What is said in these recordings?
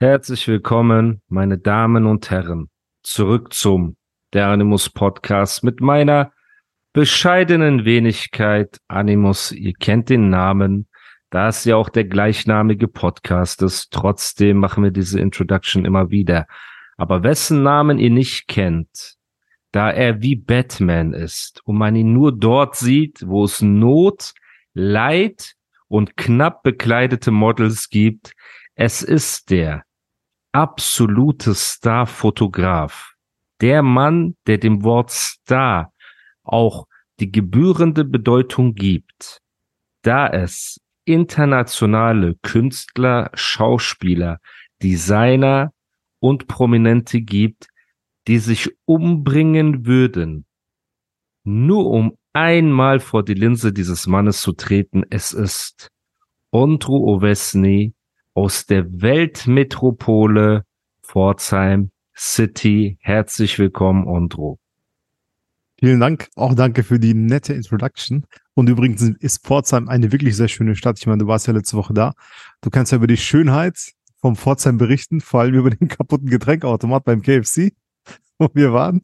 Herzlich willkommen, meine Damen und Herren, zurück zum Der Animus Podcast mit meiner bescheidenen Wenigkeit Animus. Ihr kennt den Namen, da es ja auch der gleichnamige Podcast ist. Trotzdem machen wir diese Introduction immer wieder. Aber wessen Namen ihr nicht kennt, da er wie Batman ist und man ihn nur dort sieht, wo es Not, Leid und knapp bekleidete Models gibt, es ist der absolute Star-Fotograf. Der Mann, der dem Wort Star auch die gebührende Bedeutung gibt, da es internationale Künstler, Schauspieler, Designer und Prominente gibt, die sich umbringen würden, nur um einmal vor die Linse dieses Mannes zu treten. Es ist Ondru Ovesny aus der Weltmetropole Pforzheim City. Herzlich willkommen, Ondro. Vielen Dank. Auch danke für die nette Introduction. Und übrigens ist Pforzheim eine wirklich sehr schöne Stadt. Ich meine, du warst ja letzte Woche da. Du kannst ja über die Schönheit vom Pforzheim berichten, vor allem über den kaputten Getränkautomat beim KFC, wo wir waren.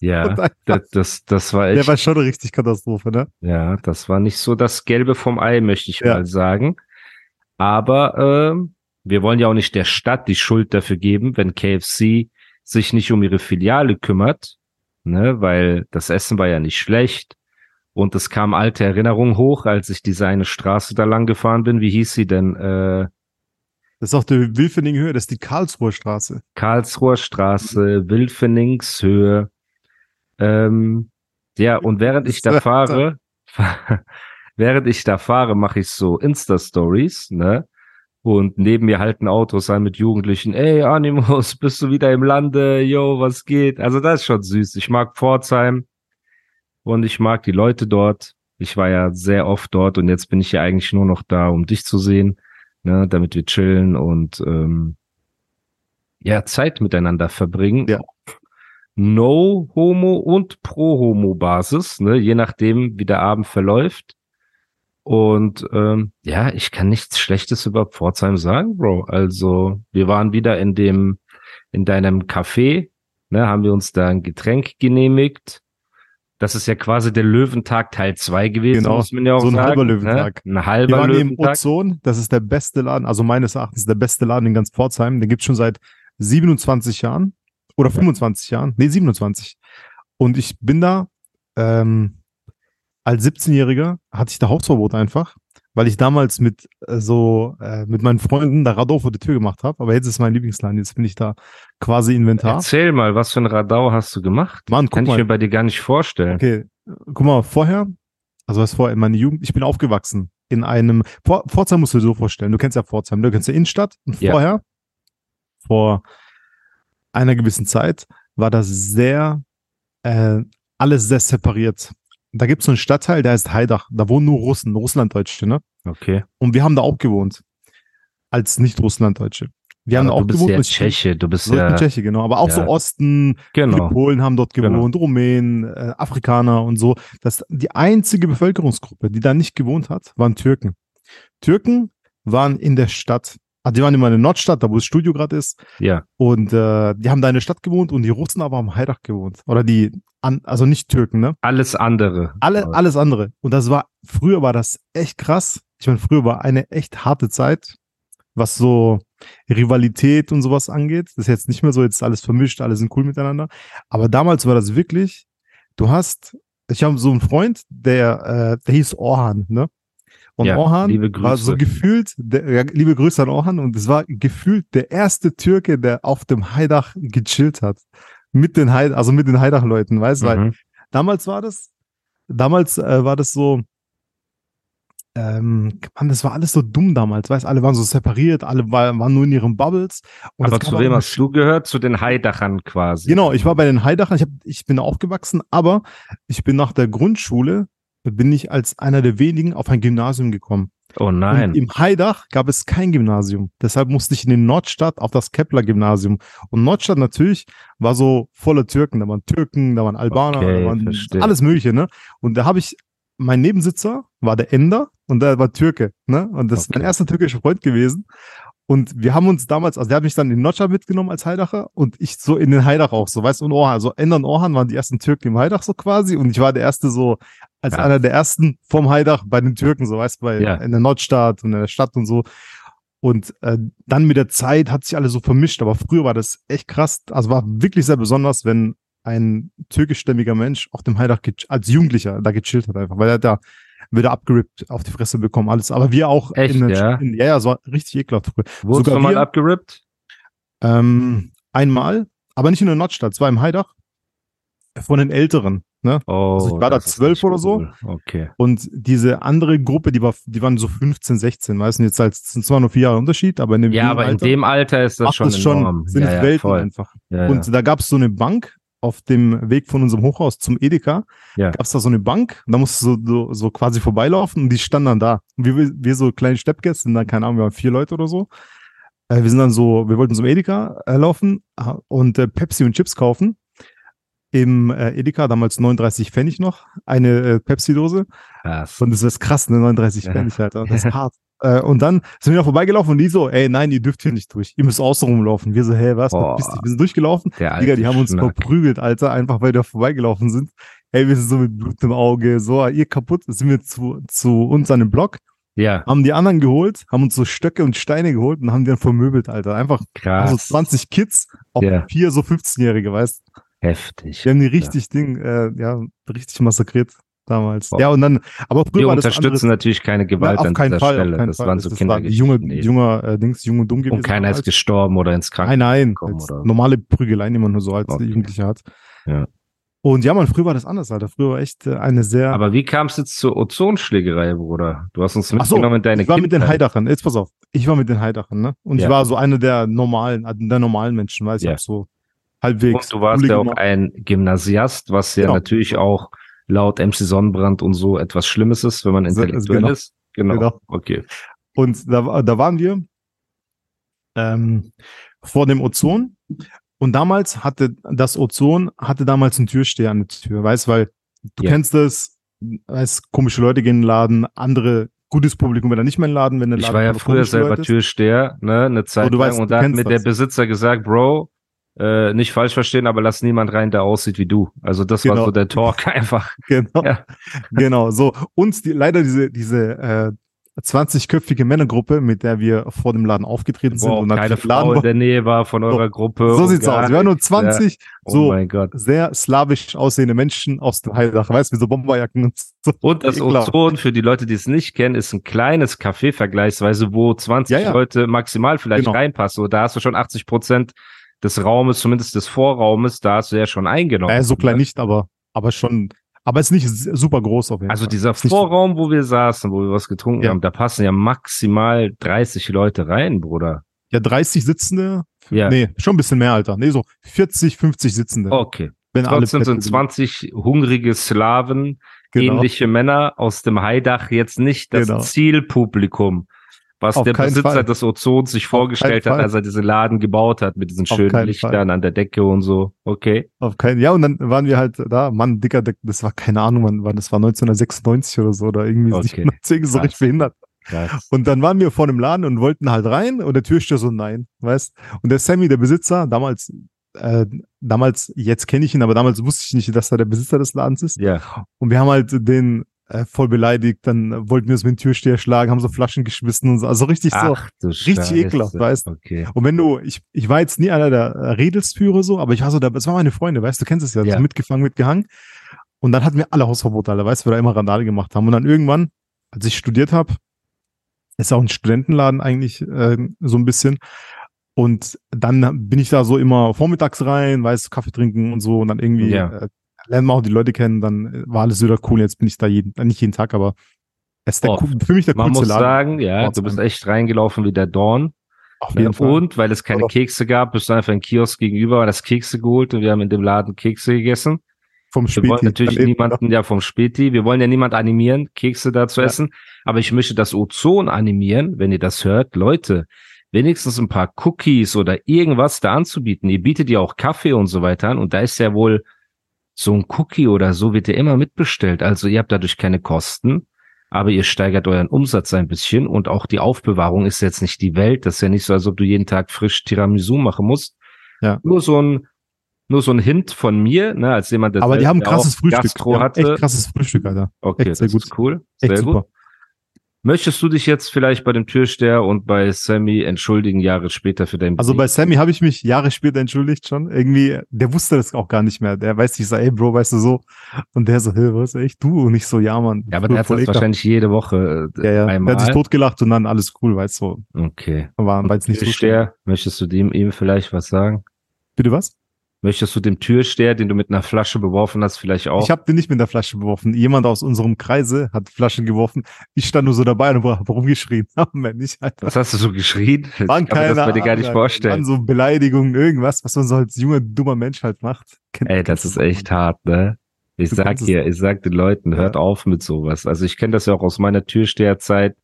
Ja, das, das, das war echt. Der war schon eine richtig Katastrophe, ne? Ja, das war nicht so das Gelbe vom Ei, möchte ich ja. mal sagen. Aber äh, wir wollen ja auch nicht der Stadt die Schuld dafür geben, wenn KFC sich nicht um ihre Filiale kümmert, ne, weil das Essen war ja nicht schlecht. Und es kam alte Erinnerungen hoch, als ich diese eine Straße da lang gefahren bin. Wie hieß sie denn? Äh, das ist auch die Wilfeninghöhe, das ist die Karlsruher Straße. Karlsruher Straße, Wilfeningshöhe. Ähm, ja, und während ich da fahre, während ich da fahre, mache ich so Insta-Stories, ne? Und neben mir halten Autos an mit Jugendlichen. Ey, Animus, bist du wieder im Lande? Yo, was geht? Also das ist schon süß. Ich mag Pforzheim und ich mag die Leute dort. Ich war ja sehr oft dort und jetzt bin ich ja eigentlich nur noch da, um dich zu sehen, ne, damit wir chillen und ähm, ja, Zeit miteinander verbringen. Ja. No-Homo und Pro-Homo-Basis, ne, je nachdem, wie der Abend verläuft. Und ähm, ja, ich kann nichts Schlechtes über Pforzheim sagen, Bro. Also wir waren wieder in dem, in deinem Café, ne, haben wir uns da ein Getränk genehmigt. Das ist ja quasi der Löwentag Teil 2 gewesen, genau, muss man ja auch so ein sagen. halber Löwentag. Ne? Ein halber wir waren Löwentag. im Ozon, das ist der beste Laden, also meines Erachtens der beste Laden in ganz Pforzheim. Den gibt's schon seit 27 Jahren oder 25 Jahren. Nee, 27. Und ich bin da, ähm, als 17-Jähriger hatte ich da Hausverbot einfach, weil ich damals mit äh, so äh, mit meinen Freunden da Radau vor die Tür gemacht habe. Aber jetzt ist mein Lieblingsladen, jetzt bin ich da quasi Inventar. Erzähl mal, was für ein Radau hast du gemacht? Mann, guck Kann ich mal. mir bei dir gar nicht vorstellen. Okay, guck mal, vorher, also was vorher, in meiner Jugend, ich bin aufgewachsen in einem, Pfor- Pforzheim musst du dir so vorstellen, du kennst ja Pforzheim, du kennst ja Innenstadt und Ja. vorher, vor einer gewissen Zeit, war das sehr, äh, alles sehr separiert. Da gibt es so einen Stadtteil, der heißt Haidach, da wohnen nur Russen, Russlanddeutsche, ne? Okay. Und wir haben da auch gewohnt, als Nicht-Russlanddeutsche. Wir haben da Aber auch du bist gewohnt. ja Tscheche, du bist ja, Tscheche, genau. Aber auch ja. so Osten, genau. Polen haben dort Genau. gewohnt, Rumänen, äh, Afrikaner und so. Das, die einzige Bevölkerungsgruppe, die da nicht gewohnt hat, waren Türken. Türken waren in der Stadt. Ah, die waren immer in der Nordstadt, da wo das Studio gerade ist. Ja, Und äh, die haben da in der Stadt gewohnt und die Russen aber am Haidach gewohnt. Oder die, an, also nicht Türken, ne? alles andere. Alle, alles andere. Und das war, früher war das echt krass. Ich meine, früher war eine echt harte Zeit, was so Rivalität und sowas angeht. Das ist jetzt nicht mehr so, jetzt ist alles vermischt, alle sind cool miteinander. Aber damals war das wirklich, du hast, ich habe so einen Freund, der, äh, der hieß Orhan, ne? Und Ja, Orhan war so gefühlt, der, ja, liebe Grüße an Orhan, und es war gefühlt der erste Türke, der auf dem Haidach gechillt hat. Mit den Haid, also mit den Haidach-Leuten, weißt du? Weil Mhm. damals war das, damals äh, war das so, ähm, Mann, das war alles so dumm damals, weißt alle waren so separiert, alle war, waren nur in ihren Bubbles. Und Aber zu wem hast du gehört? Zu den Heidachern quasi. Genau, ich war bei den Heidachern, ich, hab, ich bin aufgewachsen, aber ich bin nach der Grundschule, bin ich als einer der wenigen auf ein Gymnasium gekommen. Oh nein. Und im Heidach gab es kein Gymnasium. Deshalb musste ich in den Nordstadt auf das Kepler-Gymnasium. Und Nordstadt natürlich war so voller Türken. Da waren Türken, da waren Albaner, Okay, da waren verstehe. alles Mögliche, ne? Und da habe ich, mein Nebensitzer war der Ender und der war Türke, ne? Und das ist mein Okay. erster türkischer Freund gewesen. Und wir haben uns damals, also der hat mich dann in Nordstadt mitgenommen als Heidacher und ich so in den Heidach auch, so weißt du, und Orhan. Also Ender und Orhan waren die ersten Türken im Heidach so quasi und ich war der erste so, als Ja. einer der ersten vom Heidach bei den Türken, so weißt du, bei Ja. in der Nordstadt und in der Stadt und so. Und äh, dann mit der Zeit hat sich alles so vermischt, aber früher war das echt krass. Also war wirklich sehr besonders, wenn ein türkischstämmiger Mensch auf dem Heidach als Jugendlicher da gechillt hat einfach, weil er da wieder abgerippt, auf die Fresse bekommen, alles. Aber wir auch Echt, in, den- ja? in ja, ja, war richtig ekelhaft früher. Sogar du mal abgerippt? Ähm, einmal, aber nicht in der Nordstadt, es war im Heidach von den Älteren. Ne? Oh, Also ich war da zwölf oder so. cool. Okay. Und diese andere Gruppe, die war, die waren so 15, 16, weißt du, jetzt halt, es sind zwar nur vier Jahre Unterschied, aber in dem Ja, aber in Alter dem Alter ist das schon das schon, enorm. sind ja, ja, Welten voll. einfach. Ja, Und da gab es so eine Bank auf dem Weg von unserem Hochhaus zum Edeka. Ja. Gab es da so eine Bank, da musst du so, so, so quasi vorbeilaufen und die standen dann da. Und wir, wir so kleine Steppgäste, sind dann, keine Ahnung, wir waren vier Leute oder so. Äh, wir sind dann so, wir wollten zum Edeka äh, laufen äh, und äh, Pepsi und Chips kaufen. Im äh, Edeka, damals 39 Pfennig noch, eine äh, Pepsi-Dose. Und das ist krass, ne? 39 Ja. Pfennig, Alter. Das ist hart. Äh, und dann sind wir noch vorbeigelaufen und die so, ey, nein, ihr dürft hier nicht durch. Ihr müsst außen rumlaufen. Wir so, hä, was? Verpiss dich. Wir sind durchgelaufen. Digga, die haben uns Schnack. verprügelt, Alter, einfach weil wir da vorbeigelaufen sind. Ey, wir sind so mit Blut im Auge, so, ihr kaputt. Sind wir zu, zu uns an dem Block, Ja, haben die anderen geholt, haben uns so Stöcke und Steine geholt und haben die dann vermöbelt, Alter. Einfach krass. so 20 Kids auf Ja. vier so 15-Jährige, weißt du? Heftig. Die haben die richtig Ding, äh, ja, richtig massakriert damals. Boah. Ja, und dann, aber früher Wir war das unterstützen anderes. natürlich keine Gewalt Ja, auf an keinen dieser Fall, Stelle. auf keinen das Fall. waren so das war die junge, eben. junger äh, Dings, jung und dumm gewesen. Und keiner ist gestorben oder ins Nein, Krankenhaus nein. gekommen. jetzt Oder? Normale Prügeleien, die man nur so als Okay. Jugendlicher hat. Ja. Und ja, man, früher war das anders, Alter. Früher war echt äh, eine sehr. Aber wie kam es jetzt zur Ozonschlägerei, Bruder? Du hast uns Ach so, mitgenommen in deine ich war mit den Kindheit. Heidachern. Jetzt pass auf. Ich war mit den Heidachern, ne? Und Ja. ich war so einer der normalen, äh, der normalen Menschen, weiß ich, Ja. hab so halbwegs. Und du warst ja auch ein Gymnasiast, was ja Genau. natürlich auch laut MC Sonnenbrand und so etwas Schlimmes ist, wenn man intellektuell genau. ist. Genau. Genau. Okay. Und da, da waren wir ähm, vor dem Ozon. Und damals hatte das Ozon hatte damals einen Türsteher an der Tür, weißt, weil du Ja. kennst das, weißt, komische Leute gehen in den Laden, andere gutes Publikum will da nicht mehr in den Laden, wenn der Ich Laden war ja früher selber. Türsteher, ne, eine Zeit lang. weißt, und du da hat mir der. Besitzer gesagt, Bro, äh, nicht falsch verstehen, aber lass niemand rein, der aussieht wie du. Also das war Genau. so der Talk einfach. Genau, Ja. genau, so. Und die, leider diese, diese äh, 20-köpfige Männergruppe, mit der wir vor dem Laden aufgetreten sind. Wo auch und dann keine den Laden Frau in der Nähe war von eurer Gruppe. so und sieht's aus. Wir waren nur nichts. 20, Ja. Oh so mein Gott. sehr slawisch aussehende Menschen aus dem Heidach, weißt du, mit so Bomberjacken und so. Und das. Ozon, für die Leute, die es nicht kennen, ist ein kleines Café vergleichsweise, wo 20 Ja, ja. Leute maximal vielleicht Genau. reinpassen. Und da hast du schon 80 Prozent des Raumes, zumindest des Vorraumes, da hast du ja schon eingenommen. Naja, so klein nicht, aber, aber schon, aber ist nicht super groß auf jeden Also Fall. dieser Ist nicht so- Vorraum, wo wir saßen, wo wir was getrunken Ja. haben, da passen ja maximal 30 Leute rein, Bruder. Ja, 30 Sitzende? Ja. Nee, schon ein bisschen mehr, Alter. Nee, so 40, 50 Sitzende. Okay. wenn Trotzdem Plätze sind 20 hungrige Slaven, Genau. ähnliche Männer aus dem Haidach jetzt nicht das Genau. Zielpublikum, was Auf der Besitzer Fall. des Ozons sich vorgestellt hat, Fall. als er diesen Laden gebaut hat mit diesen schönen Lichtern Fall. an der Decke und so. Okay. Auf keinen, ja, und dann waren wir halt da, Mann, dicker, Deck- das war keine Ahnung, wann, wann das war 1996 oder so, oder irgendwie Okay. deswegen so Krass. richtig behindert. Krass. Und dann waren wir vor dem Laden und wollten halt rein und der Türsteher so, nein, weißt? Und der Sammy, der Besitzer, damals, äh, damals, jetzt kenne ich ihn, aber damals wusste ich nicht, dass er der Besitzer des Ladens ist. Ja. Und wir haben halt den äh, voll beleidigt, dann wollten wir es mit dem Türsteher schlagen, haben so Flaschen geschmissen und so, also richtig so. Ach du richtig Scheiße. ekelhaft, weißt du? Okay. Und wenn du, ich, ich war jetzt nie einer der Redelsführer so, aber ich war so, das waren meine Freunde, weißt du, du kennst es ja, Ja. so mitgefangen, mitgehangen. Und dann hatten wir alle Hausverbote, alle, weißt du, wir da immer Randale gemacht haben. Und dann irgendwann, als ich studiert habe, ist auch ein Studentenladen eigentlich äh, so ein bisschen. Und dann bin ich da so immer vormittags rein, weißt du, Kaffee trinken und so und dann irgendwie Ja. äh, lernen wir auch die Leute kennen, dann äh, war alles wieder cool. Jetzt bin ich da jeden, äh, nicht jeden Tag, aber Das ist der, cool- für mich der Man muss Laden. sagen, ja, du bist echt reingelaufen wie der Dorn. Auf Ne? jeden Fall. Und weil es keine Oder- Kekse gab, bist du einfach in Kiosk gegenüber, das Kekse geholt und wir haben in dem Laden Kekse gegessen. Vom Wir wollen Späti. natürlich Daneben, niemanden, ja, vom Späti, wir wollen ja niemand animieren, Kekse da zu Ja. essen. Aber ich möchte das Ozon animieren, wenn ihr das hört. Leute, wenigstens ein paar Cookies oder irgendwas da anzubieten. Ihr bietet ja auch Kaffee und so weiter an und da ist ja wohl so ein Cookie oder so wird ja immer mitbestellt. Also ihr habt dadurch keine Kosten, aber ihr steigert euren Umsatz ein bisschen und auch die Aufbewahrung ist jetzt nicht die Welt. Das ist ja nicht so, als ob du jeden Tag frisch Tiramisu machen musst. Ja. Nur so ein, nur so ein Hint von mir, ne, als jemand, der Aber die haben ein krasses Frühstück. Gastro Die haben echt krasses Frühstück, Alter. Okay, echt sehr gut. cool. Echt Sehr gut. super. Möchtest du dich jetzt vielleicht bei dem Türsteher und bei Sammy entschuldigen, Jahre später für dein Also bei Sammy habe ich mich Jahre später entschuldigt schon. Irgendwie, der wusste das auch gar nicht mehr. Der weiß nicht, ich sag, ey Bro, weißt du so. Und der so, hey, was, echt du? Und ich so, ja, Mann. Ja, aber der hat das ekelhaft. wahrscheinlich jede Woche äh, Ja, ja. einmal. Der hat sich totgelacht und dann alles cool, weißt du. okay. War, war jetzt nicht so schlimm. Türsteher, möchtest du dem ihm vielleicht was sagen? Bitte was? Möchtest du dem Türsteher, den du mit einer Flasche beworfen hast, vielleicht auch? Ich habe den nicht mit der Flasche beworfen. Jemand aus unserem Kreise hat Flaschen geworfen. Ich stand nur so dabei und habe rumgeschrien. Aber nicht, Alter. was hast du so geschrien? Ich Waren kann mir das bei dir gar nicht vorstellen. Waren so Beleidigungen, irgendwas, was man so als junger, dummer Mensch halt macht. Kennt- Ey, das ist echt hart, ne? Ich Du sag dir, ich sag den Leuten, hört Ja. auf mit sowas. Also ich kenne das ja auch aus meiner Türsteherzeit,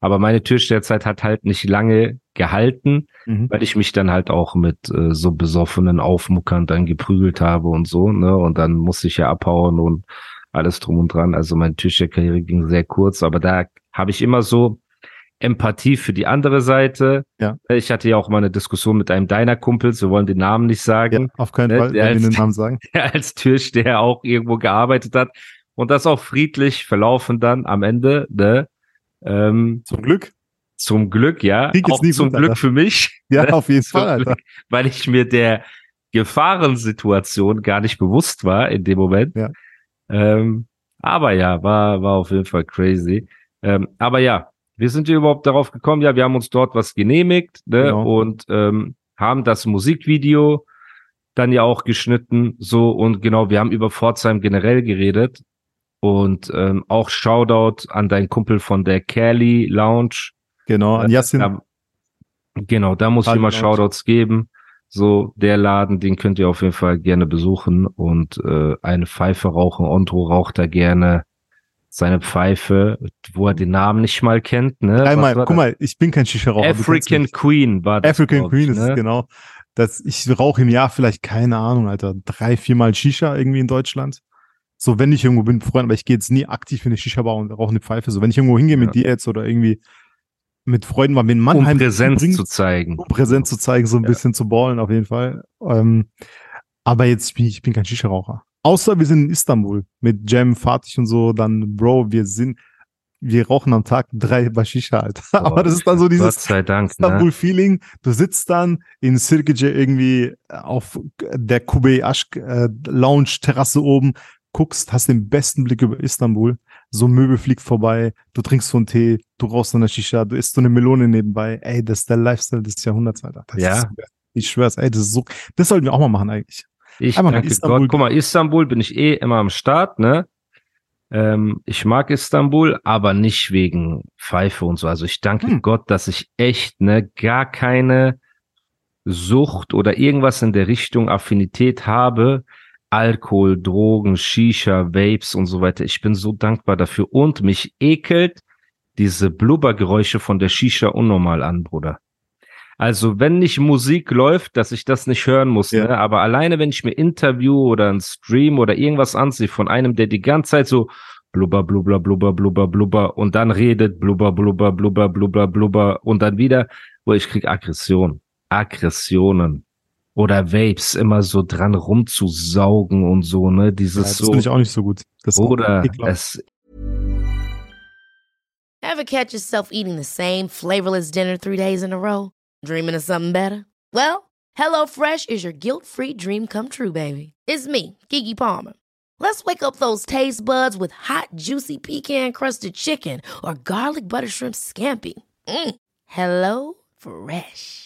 aber meine Türsteherzeit hat halt nicht lange gehalten, Mhm. weil ich mich dann halt auch mit äh, so besoffenen Aufmuckern dann geprügelt habe und so, ne? Und dann musste ich ja abhauen und alles drum und dran. Also meine Türsteherkarriere ging sehr kurz, aber da habe ich immer so Empathie für die andere Seite. Ja. Ich hatte ja auch mal eine Diskussion mit einem deiner Kumpels, wir wollen den Namen nicht sagen Ja, auf keinen Ne, Fall, wir als- den Namen sagen. der als Türsteher auch irgendwo gearbeitet hat und das auch friedlich verlaufen dann am Ende, ne? Ähm, Zum Glück. zum Glück, ja. Krieg Auch nie zum gut, Glück Alter. für mich, Ja, Ne? auf jeden Fall. Glück, weil ich mir der Gefahrensituation gar nicht bewusst war in dem Moment. Ja. Ähm, aber ja, war, war auf jeden Fall crazy. Ähm, aber ja, wie sind wir überhaupt darauf gekommen? Ja, wir haben uns dort was genehmigt ne? Genau. und ähm, haben das Musikvideo dann ja auch geschnitten. So und genau, wir haben über Pforzheim generell geredet. Und ähm, auch Shoutout an deinen Kumpel von der Kelly Lounge. Genau, an Yassin. Da, genau, da muss ich Kelly immer Lounge. Shoutouts geben. So, der Laden, den könnt ihr auf jeden Fall gerne besuchen und äh, eine Pfeife rauchen. Ondro raucht da gerne seine Pfeife, wo er den Namen nicht mal kennt. Ne? Einmal, guck das? mal, ich bin kein Shisha-Raucher. African. Queen war das. African ich, Queen ist es, ne? genau. Das, ich rauche im Jahr vielleicht, keine Ahnung, Alter, drei, viermal Shisha irgendwie in Deutschland. So, wenn ich irgendwo bin, Freunde, aber ich gehe jetzt nie aktiv in eine Shisha-Bar und rauche eine Pfeife. So, wenn ich irgendwo hingehe mit dir jetzt oder irgendwie mit Freunden, waren wir in Um Mannheim. Präsenz übrigens, zu zeigen. um Präsenz zu zeigen, so ein bisschen zu ballen auf jeden Fall. Ähm, aber jetzt bin ich, ich bin kein Shisha-Raucher. Außer wir sind in Istanbul mit Jam, Fatih und so, dann, Bro, wir sind, wir rauchen am Tag drei bei Shisha, Alter. aber das ist dann so dieses. Ne? Istanbul-Feeling. Du sitzt dann in Sirkece irgendwie auf der Kubey Aşk äh, Lounge Terrasse oben, guckst, hast den besten Blick über Istanbul. So ein Möbel fliegt vorbei, du trinkst so einen Tee, du rauchst so eine Shisha, du isst so eine Melone nebenbei. Ey, das ist der Lifestyle des Jahrhunderts, Alter. Das Ja. Ist, ich schwör's, ey, das ist so, das sollten wir auch mal machen eigentlich. Ich Einmal nach danke Istanbul Gott. Guck mal, Istanbul bin ich eh immer am Start, ne? Ähm, ich mag Istanbul, aber nicht wegen Pfeife und so. Also ich danke Hm. Gott, dass ich echt, ne, gar keine Sucht oder irgendwas in der Richtung Affinität habe. Alkohol, Drogen, Shisha, Vapes und so weiter. Ich bin so dankbar dafür. Und mich ekelt diese Blubbergeräusche von der Shisha unnormal an, Bruder. Also wenn nicht Musik läuft, dass ich das nicht hören muss, Ja. ne? aber alleine wenn ich mir Interview oder ein Stream oder irgendwas ansehe von einem, der die ganze Zeit so blubber, blubber, blubber, blubber, blubber und dann redet blubber, blubber, blubber, blubber, blubber und dann wieder, wo ich krieg Aggression, Aggressionen oder Vapes immer so dran rumzusaugen und so, ne, Ja, dieses das so, finde ich auch nicht so gut. Das oder ekelhaft. es, Ever catch yourself eating the same flavorless dinner three days in a row? Dreaming of something better? Well, HelloFresh is your guilt free dream come true, baby. It's me, Gigi Palmer. Let's wake up those taste buds with hot, juicy pecan crusted chicken or garlic butter shrimp scampi. Mm. Hello Fresh.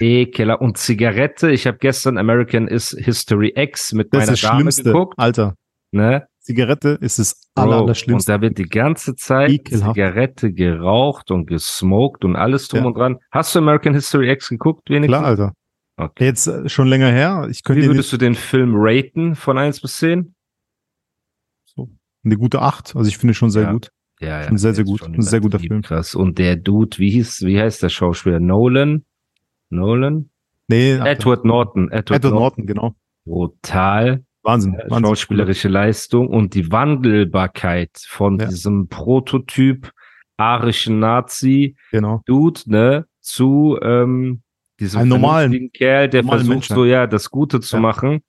Ekeler und Zigarette. Ich habe gestern American is History X mit Das meiner ist das Dame Schlimmste. geguckt. Alter, Ne? Zigarette ist das aller, aller und da wird die ganze Zeit Ekelhaft. Zigarette geraucht und gesmoked und alles drum Ja. und dran. Hast du American History X geguckt, wenigstens? Klar, Alter. Okay. Jetzt äh, schon länger her. Ich könnte Wie würdest du den Film raten von 1 bis 10? eine gute Acht. Also ich finde schon sehr Ja. gut. Ja, ja. Schon sehr, sehr gut. Ein sehr guter Film. Krass. Und der Dude, wie hieß, wie heißt der Schauspieler? Nolan? Nolan? Nee. Edward Norton. Edward, Edward Norton. Norton, genau. Brutal. Wahnsinn. Ja, Wahnsinn. schauspielerische Leistung und die Wandelbarkeit von Ja. diesem Prototyp arischen Nazi Genau. Dude, ne, zu ähm, diesem normalen- Kerl, der normalen versucht Menschen. so ja das Gute zu Ja. machen.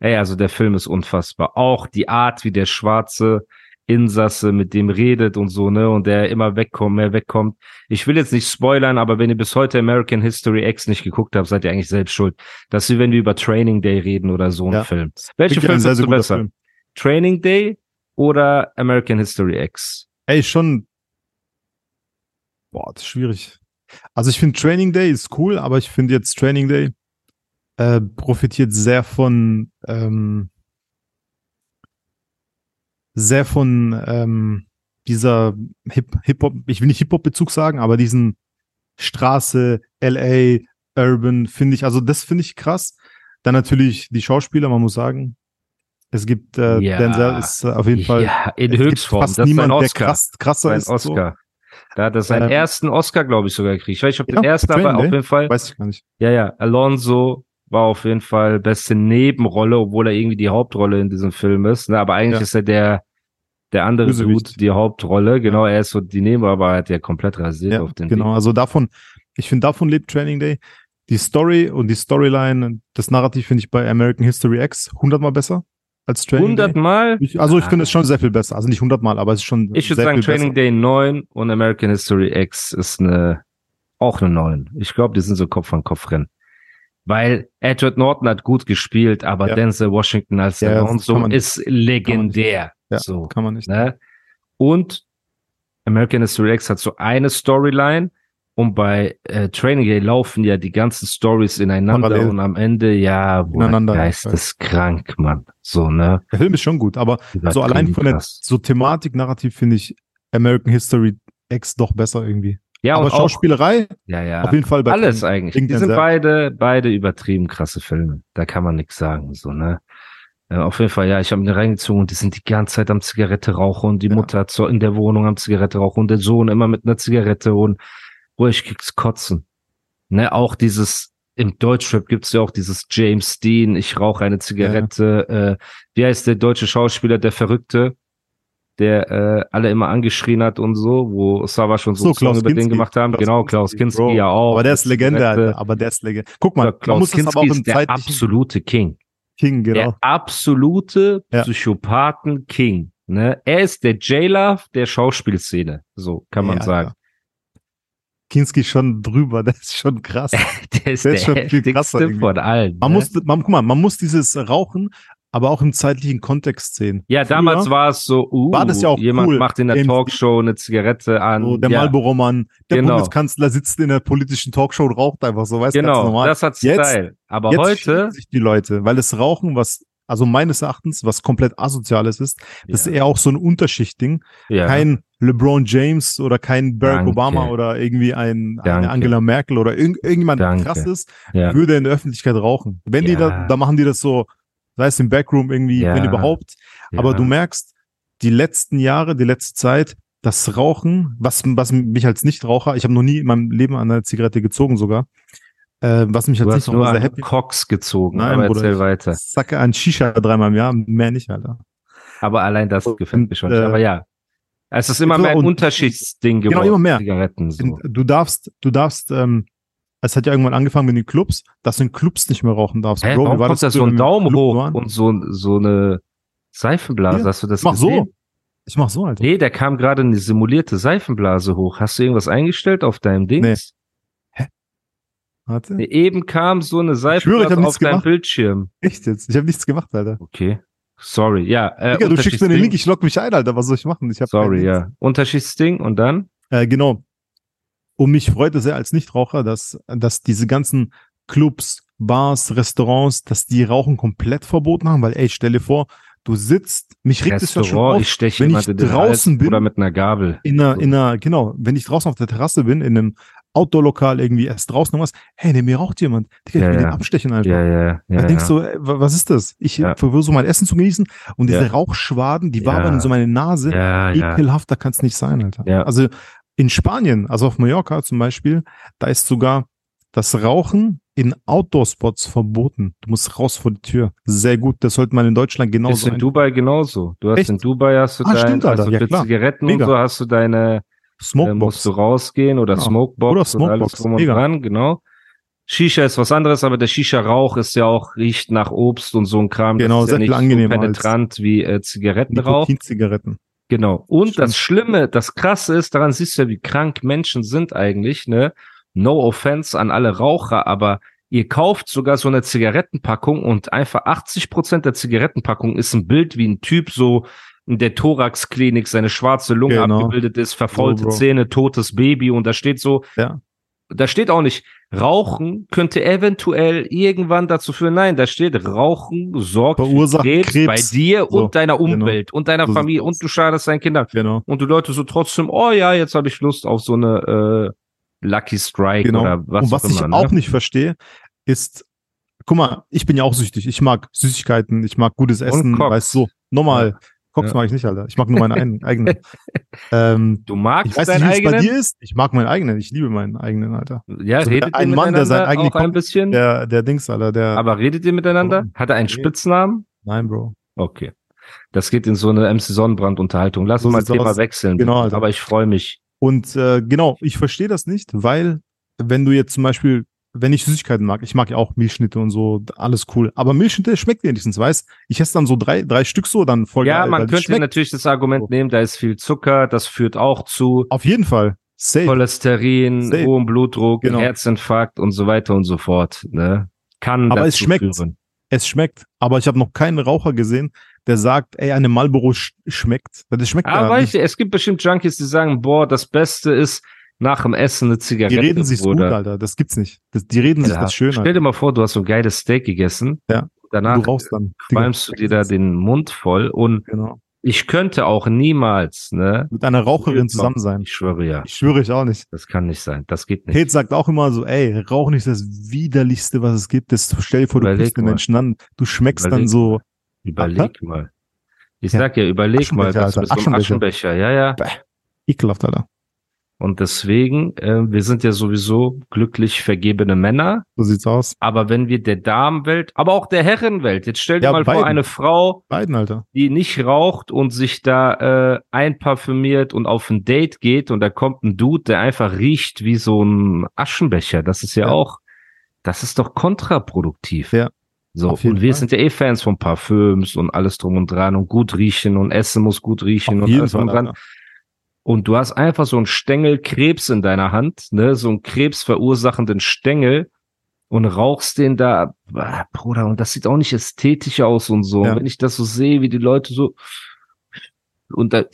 Ey, also der Film ist unfassbar. Auch die Art, wie der schwarze Insasse mit dem redet und so, ne, und der immer wegkommt, mehr wegkommt. Ich will jetzt nicht spoilern, aber wenn ihr bis heute American History X nicht geguckt habt, seid ihr eigentlich selbst schuld. Das ist wie wenn wir über Training Day reden oder so ein Ja. Film. Welche Wirklich Film ein sehr, findest du besser? Film. Training Day oder American History X? Ey, schon. Boah, das ist schwierig. Also ich finde Training Day ist cool, aber ich finde jetzt Training Day äh, profitiert sehr von ähm, sehr von ähm, dieser Hip Hip-Hop, ich will nicht Hip-Hop-Bezug sagen, aber diesen Straße, LA, Urban, finde ich, also das finde ich krass. Dann natürlich die Schauspieler, man muss sagen, es gibt äh, Ja. Denzel ist äh, auf jeden Fall Ja, in Höchstform. fast das niemand, der Oscar. krass, krasser ist. Oscar. Da hat er seinen Ähm, ersten Oscar, glaube ich, sogar gekriegt. Ich weiß nicht, ob Ja, der erste, Training aber auf Day. jeden Fall. So. Weiß ich gar nicht. Ja, ja. Alonso war auf jeden Fall beste Nebenrolle, obwohl er irgendwie die Hauptrolle in diesem Film ist. Ne? Aber eigentlich Ja. ist er der, der andere. Dude, die Hauptrolle. Genau, er ist so die er hat ja komplett rasiert Ja, auf den genau. Ding. Also davon, ich finde, davon lebt Training Day. Die Story und die Storyline, das Narrativ finde ich bei American History X hundertmal besser als Training Day. Hundertmal? Ich, also ich Ah. finde es schon sehr viel besser. Also nicht hundertmal, aber es ist schon Ich würde sagen, Training besser. Day 9 und American History X ist eine, auch eine 9. Ich glaube, die sind so Kopf an Kopf rennen. Weil Edward Norton hat gut gespielt, aber Ja. Denzel Washington als Ja, man nicht- ist legendär. Ja, so, Kann man nicht. ne? Und American History X hat so eine Storyline und bei äh, Training Day laufen ja die ganzen Stories ineinander Parallel. und am Ende, ja, boah, Ineinander, geisteskrank, Mann. So, ne? Der Film ist schon gut, aber so allein von der so Thematik, Narrativ finde ich American History X doch besser irgendwie. Ja, aber und auch, Schauspielerei ja, ja. auf jeden Fall bei Alles Training- eigentlich. Die sind beide, beide übertrieben krasse Filme. Da kann man nichts sagen, so, ne? Ja, auf jeden Fall, ja, ich habe mir reingezogen und die sind die ganze Zeit am Zigarette rauchen und die Ja. Mutter hat so in der Wohnung am Zigarette rauchen und der Sohn immer mit einer Zigarette und wo ich krieg's kotzen. Ne, auch dieses, im Deutschrap gibt's ja auch dieses James Dean, ich rauche eine Zigarette, äh, wie heißt der deutsche Schauspieler, der Verrückte, der äh, alle immer angeschrien hat und so, wo Savage und so, So, Song Klaus über den Kinski. gemacht haben. Klaus genau, Klaus Kinski, Kinski ja auch. Aber der ist Legende. Alter. Aber der ist Legende. Guck mal, Ja, man Klaus muss Kinski aber auch im ist der absolute King. King, genau. Der absolute Ja. Psychopathen-King. Ne? Er ist der J-Love der Schauspielszene. So kann man Ja, sagen. Alter. Kinski schon drüber, das ist schon krass. Der ist Der ist schon viel krasser irgendwie. von allen. Man ne? muss, man, guck mal, man muss dieses Rauchen, aber auch im zeitlichen Kontext sehen. ja, Früher damals war es so, uh, war das ja auch jemand cool. macht in der Talkshow eine Zigarette an. So, der ja, Marlboro-Mann, der Genau. Bundeskanzler sitzt in der politischen Talkshow und raucht einfach so, weißt du, ganz Genau, normal. das hat Jetzt- Style. Aber Jetzt heute, sich die Leute, weil das Rauchen, was, also meines Erachtens, was komplett asoziales ist, das ja, ist eher auch so ein Unterschichtding. ja, Kein LeBron James oder kein Barack Danke. Obama oder irgendwie ein, eine. Angela Merkel oder irgend, irgendjemand Danke. krasses ja. würde in der Öffentlichkeit rauchen. Wenn die da, da machen die das so, sei es im Backroom irgendwie, Ja. wenn überhaupt. Aber ja. du merkst, die letzten Jahre, die letzte Zeit, das Rauchen, was, was mich als Nichtraucher, ich habe noch nie in meinem Leben an eine Zigarette gezogen sogar, äh, was mich als Du Nichtraucher sehr happy Cox gezogen, Nein, aber Bruder, erzähl ich weiter. sacke an Shisha dreimal im Jahr, mehr nicht, Alter. Aber allein das Und, gefällt mir schon. äh, aber ja, Es ist immer Genau, mehr ein Unterschiedsding Genau, geworden. immer mehr. Zigaretten. So. Du darfst, du darfst, ähm, es hat ja irgendwann angefangen mit den Clubs, dass du in Clubs nicht mehr rauchen darfst. Hä, Bro, warum war kommt da das so ein Daumen Club hoch und so, so eine Seifenblase? Ja, Hast du das Ich mach so. gesehen? Ich mach so, Alter. Nee, da kam gerade eine simulierte Seifenblase hoch. Hast du irgendwas eingestellt auf deinem Dings? Warte. Nee, eben kam so eine ich Seifenblase auf deinem gemacht. Bildschirm. Echt jetzt? Ich habe nichts gemacht, Alter. Okay. Sorry, ja. Äh, Digga, du schickst mir den. Link, ich log mich ein, Alter. Was soll ich machen? Ich hab Sorry, ja. Unterschiedsding und dann? Äh, genau. Und mich freut es sehr als Nichtraucher, dass, dass diese ganzen Clubs, Bars, Restaurants, dass die Rauchen komplett verboten haben, weil, ey, stell dir vor, du sitzt, mich regt es ja schon auf, ich steche wenn ich draußen bin, oder mit einer Gabel. in einer, in einer, genau, wenn ich draußen auf der Terrasse bin, in einem Outdoor-Lokal irgendwie erst draußen noch was, hey, neben mir raucht jemand. Digga, Ja, ich will ja. den abstechen einfach. Ja, ja, ja. Denkst ja. du, ey, wa- was ist das? Ich Ja. versuche mein Essen zu genießen und diese. Rauchschwaden, die wabern in so meine Nase. ja. Ekelhafter kann es nicht sein, Alter. Ja. Also in Spanien, also auf Mallorca zum Beispiel, da ist sogar das Rauchen in Outdoor-Spots verboten. Du musst raus vor die Tür. Sehr gut, das sollte man in Deutschland Ist genauso in ein- Dubai genauso. Du hast Echt? in Dubai hast du Ah, dein, stimmt, also Ja, für klar. Zigaretten Mega. und so hast du deine, äh, Smokebox. musst du rausgehen oder Genau. Smokebox Oder Smokebox. alles drum und Mega. dran, genau. Shisha ist was anderes, aber der Shisha-Rauch ist ja auch, riecht nach Obst und so ein Kram. Genau, das ist sehr ja viel nicht angenehmer so penetrant wie äh, Zigarettenrauch. Nikotinzigaretten. Genau. Und Stimmt. das Schlimme, das Krasse ist, daran siehst du ja, wie krank Menschen sind eigentlich, ne? No offense an alle Raucher, aber ihr kauft sogar so eine Zigarettenpackung und einfach 80 Prozent der Zigarettenpackung ist ein Bild, wie ein Typ so in der Thoraxklinik seine schwarze Lunge Genau. abgebildet ist, verfaulte So. Zähne, totes Baby und da steht so, Ja. Da steht auch nicht, Rauchen könnte eventuell irgendwann dazu führen. Nein, da steht, Rauchen sorgt Verursacht für Krebs, Krebs. bei dir So, und deiner genau. Umwelt und deiner So Familie und du schadest deinen Kindern. Genau. Und die Leute so trotzdem, oh ja, jetzt habe ich Lust auf so eine äh, Lucky Strike Genau. oder was und was auch ich immer. auch ne? nicht verstehe, ist, guck mal, ich bin ja auch süchtig. Ich mag Süßigkeiten, ich mag gutes Essen, weißt du, so. Normal. Cox Ja. mag ich nicht, Alter. Ich mag nur meine einen, eigenen. ähm, Du magst ich weiß deinen nicht, wie es bei eigenen? dir ist. Ich mag meinen eigenen. Ich liebe meinen eigenen, Alter. Ja, So redet ein ihr Mann, der eigenen auch ein bisschen? Der, der Dings, Alter, der. aber redet ihr miteinander? Warum? Hat er einen Nee. Spitznamen? nein, Bro. Okay. Das geht in so eine MC Sonnenbrand-Unterhaltung. Lass So uns mal Thema aus. wechseln. Genau. Alter. Aber ich freue mich. Und äh, genau, ich verstehe das nicht, weil wenn du jetzt zum Beispiel, wenn ich Süßigkeiten mag, ich mag ja auch Milchschnitte und so, alles cool. Aber Milchschnitte schmeckt wenigstens, weißt? Ich esse dann so drei, drei Stück so, dann voll ja, geil, man könnte natürlich das Argument nehmen, da ist viel Zucker, das führt auch zu Auf jeden Fall. Safe. Cholesterin, Safe. hohem Blutdruck, Genau. Herzinfarkt und so weiter und so fort. Ne? Kann Aber es schmeckt. führen. Es schmeckt. Aber ich habe noch keinen Raucher gesehen, der sagt, ey, eine Marlboro sch schmeckt. Das schmeckt Aber nicht. ich, es gibt bestimmt Junkies, die sagen, boah, das Beste ist nach dem Essen eine Die Zigarette. reden sich's gut. Alter. Das gibt's nicht. Das, die reden sich Ja, das schön. Stell dir mal vor, du hast so ein geiles Steak gegessen. Ja. Danach Du rauchst dann. Qualmst du dir da den Mund voll und Genau. ich könnte auch niemals, ne? Mit einer Raucherin zusammen sein. Ich schwöre ja. Ich schwöre ich auch nicht. Das kann nicht sein. Das geht nicht. Pete sagt auch immer so, ey, Rauchen ist das widerlichste, was es gibt. Das stell dir vor, du guckst den. Menschen an, du schmeckst Überleg dann so, Überleg mal. Ich Ja. sag ja, überleg mal, das mit so einem Aschenbecher. Ja, ja. ekelhaft, Alter. Und deswegen, äh, wir sind ja sowieso glücklich vergebene Männer. So sieht's aus. Aber wenn wir der Damenwelt, aber auch der Herrenwelt, jetzt stell dir Ja, mal vor, beiden. eine Frau, Beiden, die nicht raucht und sich da äh, einparfümiert und auf ein Date geht und da kommt ein Dude, der einfach riecht wie so ein Aschenbecher. Das ist ja, Ja. auch, das ist doch kontraproduktiv. Ja, So, und wir Fall. sind ja eh Fans von Parfüms und alles drum und dran und gut riechen und Essen muss gut riechen Auf und alles drum und dran. Alter. Und du hast einfach so einen Stängel Krebs in deiner Hand, ne, so einen krebsverursachenden Stängel und rauchst den da, ah, Bruder, und das sieht auch nicht ästhetisch aus und so. Ja. Wenn ich das so sehe, wie die Leute so und da,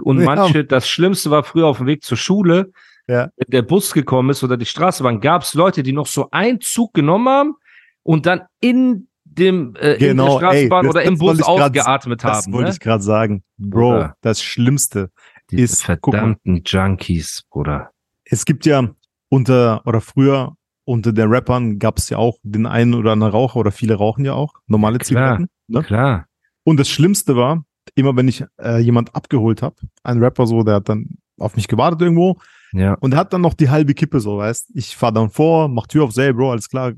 und Ja. manche, das Schlimmste war früher auf dem Weg zur Schule, Ja. wenn der Bus gekommen ist oder die Straßenbahn, gab es Leute, die noch so einen Zug genommen haben und dann in dem äh, in der Genau, ey, Straßenbahn das- oder im das Bus grad- ausgeatmet Das haben. wollte Ne? ich gerade sagen. Bro, Bruder. das Schlimmste. Diese ist- guck mal. verdammten Junkies, Bruder. Es gibt ja unter, oder früher, unter den Rappern gab es ja auch den einen oder anderen Raucher oder viele rauchen ja auch, normale Klar. Zigaretten. Ne? Klar. Und das Schlimmste war, immer wenn ich äh, jemand abgeholt habe, ein Rapper so, der hat dann auf mich gewartet irgendwo Ja. und hat dann noch die halbe Kippe so, weißt Ich fahr dann vor, mach Tür auf, say, Bro, alles klar.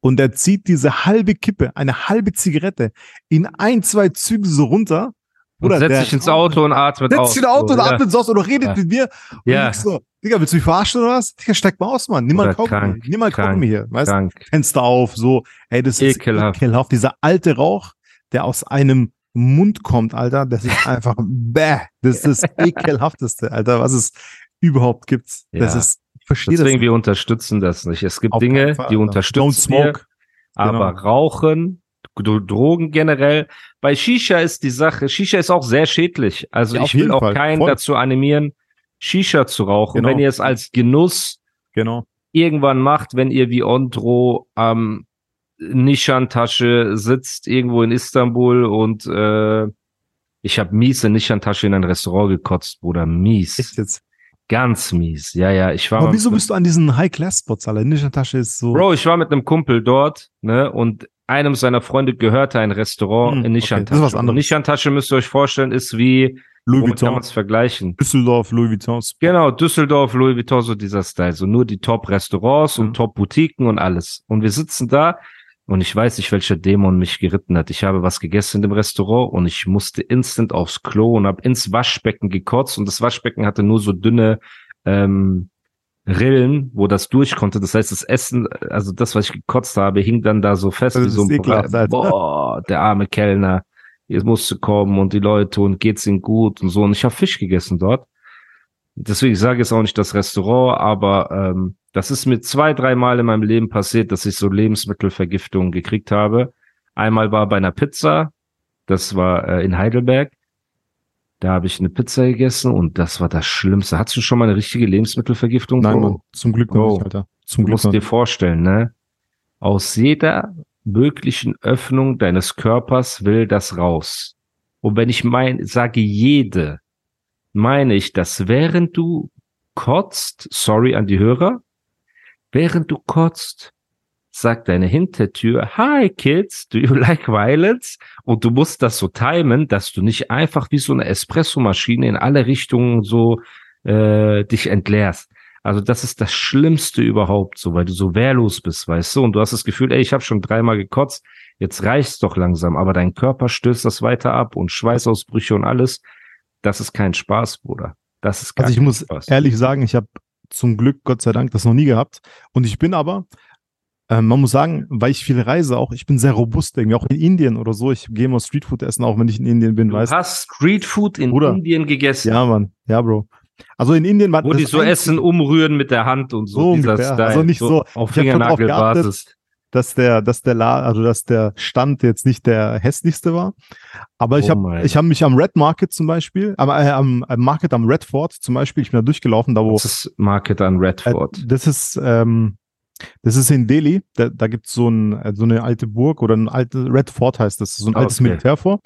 Und er zieht diese halbe Kippe, eine halbe Zigarette in ein, zwei Züge so runter Und Bruder, setzt sich ins Auto und atmet Setzt aus. sich in ein Auto und So, ja. atmet so aus und redet Ja. mit mir. Und Ja. so, Digga, willst du mich verarschen oder was? Digga, steig mal aus, Mann. Nimm mal Oder Kaugummi. krank, Nimm mal Kaugummi hier. Weißt du? Krank. Fenster auf, so. Ey, das ist Ekelhaft. ekelhaft. Dieser alte Rauch, der aus einem Mund kommt, Alter, das ist einfach bäh. Das ist das ekelhafteste, Alter, was es überhaupt gibt. Das Ja. ist, ich verstehe Deswegen, das wir unterstützen das nicht. Es gibt Auf Dinge, Fall, die unterstützen Don't wir, smoke. aber Genau. Rauchen, Drogen generell. Bei Shisha ist die Sache, Shisha ist auch sehr schädlich. Also Ja, ich will auch Fall. keinen Voll. dazu animieren, Shisha zu rauchen. Genau. Wenn ihr es als Genuss Genau. irgendwann macht, wenn ihr wie Ondro am Nishan-Tasche sitzt, irgendwo in Istanbul und äh, ich habe mies in Nishan-Tasche in ein Restaurant gekotzt, Bruder. Mies. Echt jetzt. Ganz mies. Ja, ja, ich war Aber wieso bist du an diesen High-Class-Spots, Alter? Nische-Tasche ist so. Bro, ich war mit einem Kumpel dort, ne, und einem seiner Freunde gehörte ein Restaurant Hm, in okay, Nishan-Tasche. das ist was Und anderes. Nishan-Tasche müsst ihr euch vorstellen, ist wie, Louis womit kann Vuitton. man es vergleichen? Düsseldorf, Louis Vuitton. Genau, Düsseldorf, Louis Vuitton, so dieser Style. So nur die Top-Restaurants Ja. und Top-Boutiquen und alles. Und wir sitzen da und ich weiß nicht, welcher Dämon mich geritten hat. Ich habe was gegessen in dem Restaurant und ich musste instant aufs Klo und habe ins Waschbecken gekotzt und das Waschbecken hatte nur so dünne ähm, Rillen, wo das durch konnte. Das heißt, das Essen, also das, was ich gekotzt habe, hing dann da so fest Das wie so ein ekelhaft, Bra Alter. Boah, der arme Kellner. Jetzt musste kommen und die Leute und geht's ihnen gut und so. Und ich habe Fisch gegessen dort. Deswegen ich sage jetzt auch nicht das Restaurant, aber ähm, das ist mir zwei, dreimal in meinem Leben passiert, dass ich so Lebensmittelvergiftungen gekriegt habe. Einmal war bei einer Pizza, das war äh, in Heidelberg. Da habe ich eine Pizza gegessen und das war das Schlimmste. Hattest du schon mal eine richtige Lebensmittelvergiftung? Nein? Mann. Zum Glück noch Oh. nicht, Alter. Zum Du Glück musst noch dir vorstellen, ne? Aus jeder möglichen Öffnung deines Körpers will das raus. Und wenn ich mein, sage jede, meine ich, dass während du kotzt, sorry an die Hörer, während du kotzt, sagt deine Hintertür, hi kids, do you like violence? Und du musst das so timen, dass du nicht einfach wie so eine Espressomaschine in alle Richtungen so äh, dich entleerst. Also das ist das Schlimmste überhaupt, so weil du so wehrlos bist, weißt du, und du hast das Gefühl, ey, ich habe schon dreimal gekotzt, jetzt reicht's doch langsam, aber dein Körper stößt das weiter ab und Schweißausbrüche und alles. Das ist kein Spaß, Bruder. Das ist Also ich muss Spaß. ehrlich sagen, ich habe zum Glück, Gott sei Dank, das noch nie gehabt. Und ich bin aber, äh, man muss sagen, weil ich viel reise auch, ich bin sehr robust irgendwie, auch in Indien oder so. Ich gehe mal Streetfood essen, auch wenn ich in Indien bin, Du weißt du. hast Streetfood in Bruder. Indien gegessen, Ja, Mann. Ja, Bro. Also in Indien war wo die so Essen umrühren mit der Hand und so, So ungefähr. Style. Also nicht so- Auf schon drauf Fingernagelbasis. Dass der, dass der La also dass der Stand jetzt nicht der hässlichste war. Aber ich Oh habe ich habe mich am Red Market zum Beispiel, am, äh, am, am Market am Redford zum Beispiel, ich bin da durchgelaufen, da wo Das ist Market an Äh, Redford. Das ist, ähm, das ist in Delhi. Da, da gibt's so, ein, äh, so eine alte Burg oder ein altes Red Fort heißt das, so ein altes okay. Militärfort.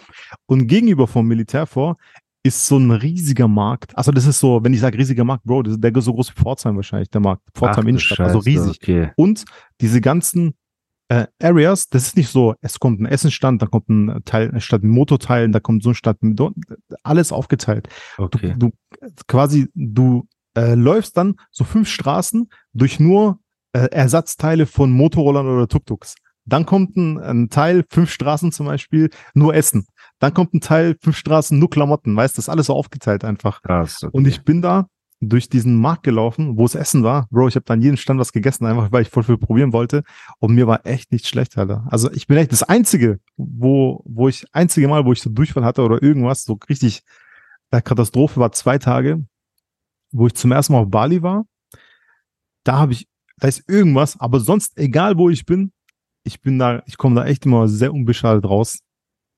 Und gegenüber vom Militärfort ist so ein riesiger Markt. Also das ist so, wenn ich sage riesiger Markt, Bro, das ist der so groß wie Pforzheim wahrscheinlich, der Markt. Pforzheim Ach Innenstadt, also riesig. Okay. Und diese ganzen äh, Areas, das ist nicht so, es kommt ein Essenstand, da kommt ein Teil statt mit Motorteilen, da kommt so ein statt mit alles aufgeteilt. okay. Du, du quasi, du äh, läufst dann so fünf Straßen durch nur äh, Ersatzteile von Motorrollern oder Tuk-Tuks. Dann kommt ein, ein Teil, fünf Straßen zum Beispiel, nur Essen. Dann kommt ein Teil, fünf Straßen, nur Klamotten. Weißt du, das ist alles so aufgeteilt einfach. Krass, okay. Und ich bin da durch diesen Markt gelaufen, wo es Essen war. Bro, ich habe dann jeden Stand was gegessen, einfach weil ich voll viel probieren wollte. Und mir war echt nicht schlecht, Alter. Also ich bin echt das Einzige, wo, wo ich, einzige Mal, wo ich so Durchfall hatte oder irgendwas, so richtig, der Katastrophe war zwei Tage, wo ich zum ersten Mal auf Bali war. Da habe ich, da ist irgendwas, aber sonst, egal wo ich bin, ich bin da, ich komme da echt immer sehr unbeschadet raus.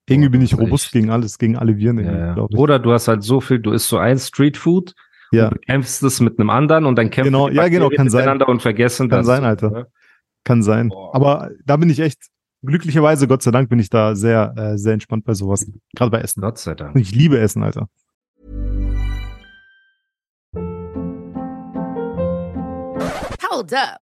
Irgendwie bin ich robust echt- gegen alles, gegen alle Viren, Ja, ja. Oder du hast halt so viel, du isst so ein Streetfood Ja. und bekämpfst es mit einem anderen und dann kämpfen Genau, die ja, genau, kann sein. miteinander und vergessen Kann das. sein, Alter. ne? Kann sein. Boah. Aber da bin ich echt, glücklicherweise, Gott sei Dank, bin ich da sehr, äh, sehr entspannt bei sowas. Gerade bei Essen. Gott sei Und Dank. ich liebe Essen, Alter. Hold up.